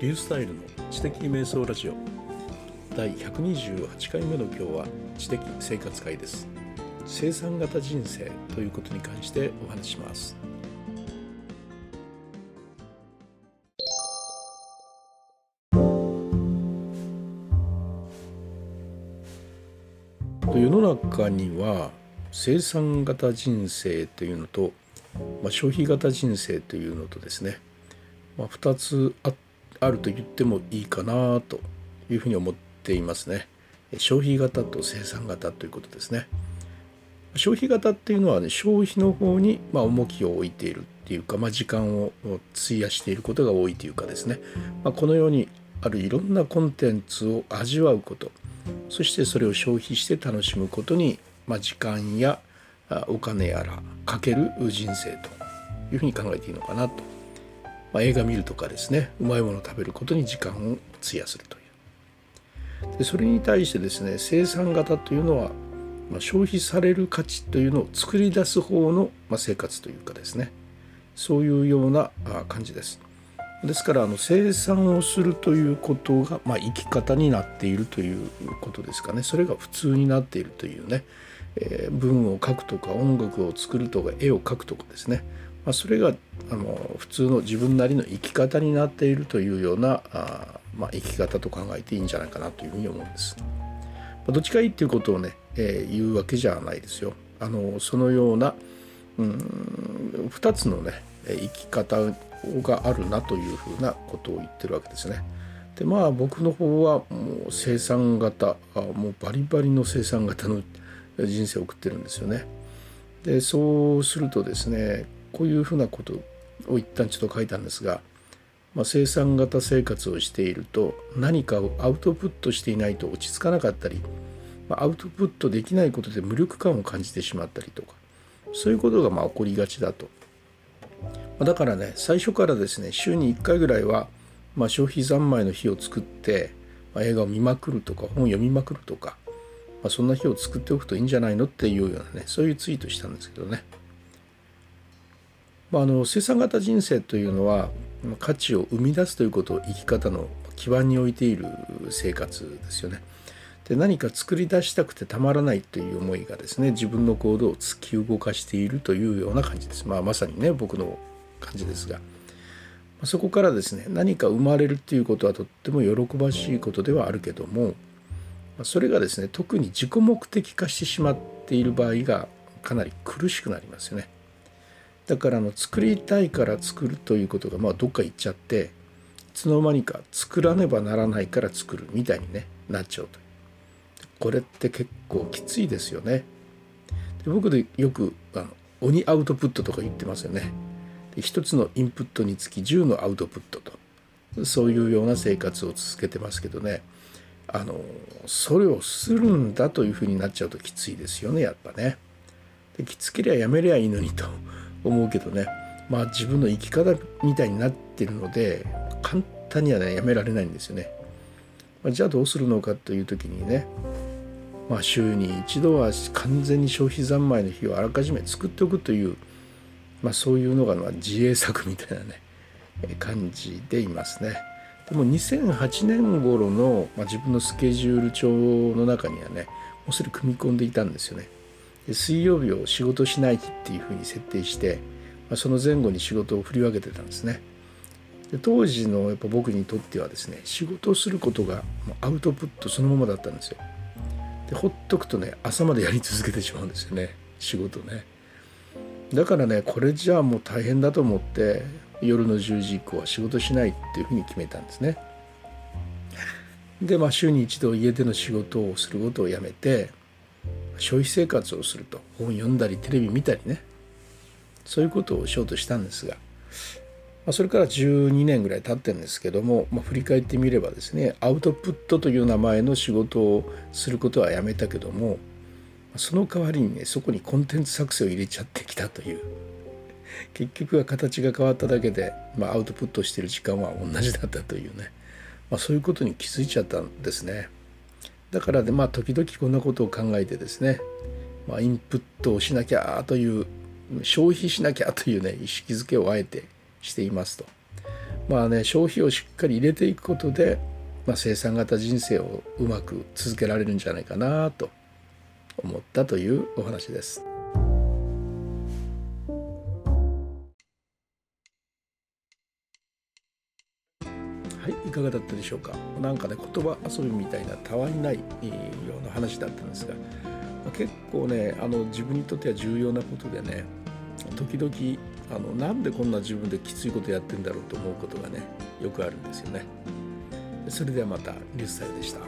リュースタイルの知的瞑想ラジオ。第128回目の今日は知的生活会です。生産型人生ということに関してお話します。世の中には生産型人生というのと、まあ、消費型人生というのとですね、まあ、2つああると言ってもいいかなというふうに思っていますね。消費型と生産型ということですね。消費型っていうのはね消費の方にま重きを置いているっていうか、まあ、時間を費やしていることが多いというかですね、まあ、このようにあるいろんなコンテンツを味わうことそしてそれを消費して楽しむことに、まあ、時間やお金やらかける人生というふうに考えていいのかなと、まあ、映画見るとかですねうまいもの食べることに時間を費やするという。でそれに対してですね生産型というのは、まあ、消費される価値というのを作り出す方の、まあ、生活というかですねそういうような感じです。ですからあの生産をするということが、まあ、生き方になっているということですかね。それが普通になっているというね、えー、文を書くとか音楽を作るとか絵を描くとかですね、まあ、それがあの普通の自分なりの生き方になっているというようなあ、まあ、生き方と考えていいんじゃないかなというふうに思うんです。まあ、どっちがいいっていうことをね、えー、言うわけじゃないですよ。あのそのようなうん2つのね生き方があるなというふうなことを言ってるわけですね。でまあ僕の方はもう生産型もうバリバリの生産型の人生を送ってるんですよね。でそうするとですねこういうふうなことを一旦ちょっと書いたんですが、まあ、生産型生活をしていると何かをアウトプットしていないと落ち着かなかったり、まあ、アウトプットできないことで無力感を感じてしまったりとかそういうことがまあ起こりがちだと。まだからね最初からですね週に1回ぐらいは、まあ、消費三昧の日を作って、まあ、映画を見まくるとか本を読みまくるとか、まあ、そんな日を作っておくといいんじゃないのっていうようなねそういうツイートしたんですけどね、まあ、あの生産型人生というのは価値を生み出すということを生き方の基盤に置いている生活ですよね。で何か作り出したくてたまらないという思いがですね自分の行動を突き動かしているというような感じです。まあ、まさにね僕の感じですがそこからですね何か生まれるっていうことはとっても喜ばしいことではあるけどもそれがですね特に自己目的化してしまっている場合がかなり苦しくなりますよね。だからの作りたいから作るということがまあどっか行っちゃっていつの間にか作らねばならないから作るみたいに、ね、なっちゃうとこれって結構きついですよね。で僕でよくあの鬼アウトプットとか言ってますよねで。1つのインプットにつき10のアウトプットとそういうような生活を続けてますけどねあのそれをするんだというふうになっちゃうときついですよねやっぱね。できつけりゃやめりゃいいのにと思うけどねまあ自分の生き方みたいになってるので簡単にはねやめられないんですよね。まあ、じゃあどうするのかという時にねまあ週に一度は完全に消費三昧の日をあらかじめ作っておくというまあ、そういうのが自衛策みたいなね感じでいますね。でも2008年頃の、まあ、自分のスケジュール帳の中にはねもうそれ組み込んでいたんですよね。水曜日を仕事しない日っていうふうに設定して、まあ、その前後に仕事を振り分けてたんですね。で当時のやっぱ僕にとってはですね仕事をすることがアウトプットそのままだったんですよ。でほっとくとね朝までやり続けてしまうんですよね仕事ね。だからねこれじゃあもう大変だと思って夜の10時以降は仕事しないっていうふうに決めたんですね。でまあ週に一度家での仕事をすることをやめて消費生活をすると。本読んだりテレビ見たりね。そういうことをしようとしたんですが、ま、それから12年ぐらい経ってるんですけども、まあ、振り返ってみればですねアウトプットという名前の仕事をすることはやめたけどもその代わりにねそこにコンテンツ作成を入れちゃってきたという。結局は形が変わっただけで、まあ、アウトプットしてる時間は同じだったというね、まあ、そういうことに気づいちゃったんですね。だからでまあ時々こんなことを考えてですね、まあ、インプットをしなきゃという消費しなきゃというね意識づけをあえてしていますと、まあね消費をしっかり入れていくことで、まあ、生産型人生をうまく続けられるんじゃないかなと思ったというお話です。はいいかがだったでしょうか？何かね言葉遊びみたいなたわいないような話だったんですが結構ねあの自分にとっては重要なことでね時々あのなんでこんな自分できついことやってんだろうと思うことがねよくあるんですよね。それではまたリュースタイルでした。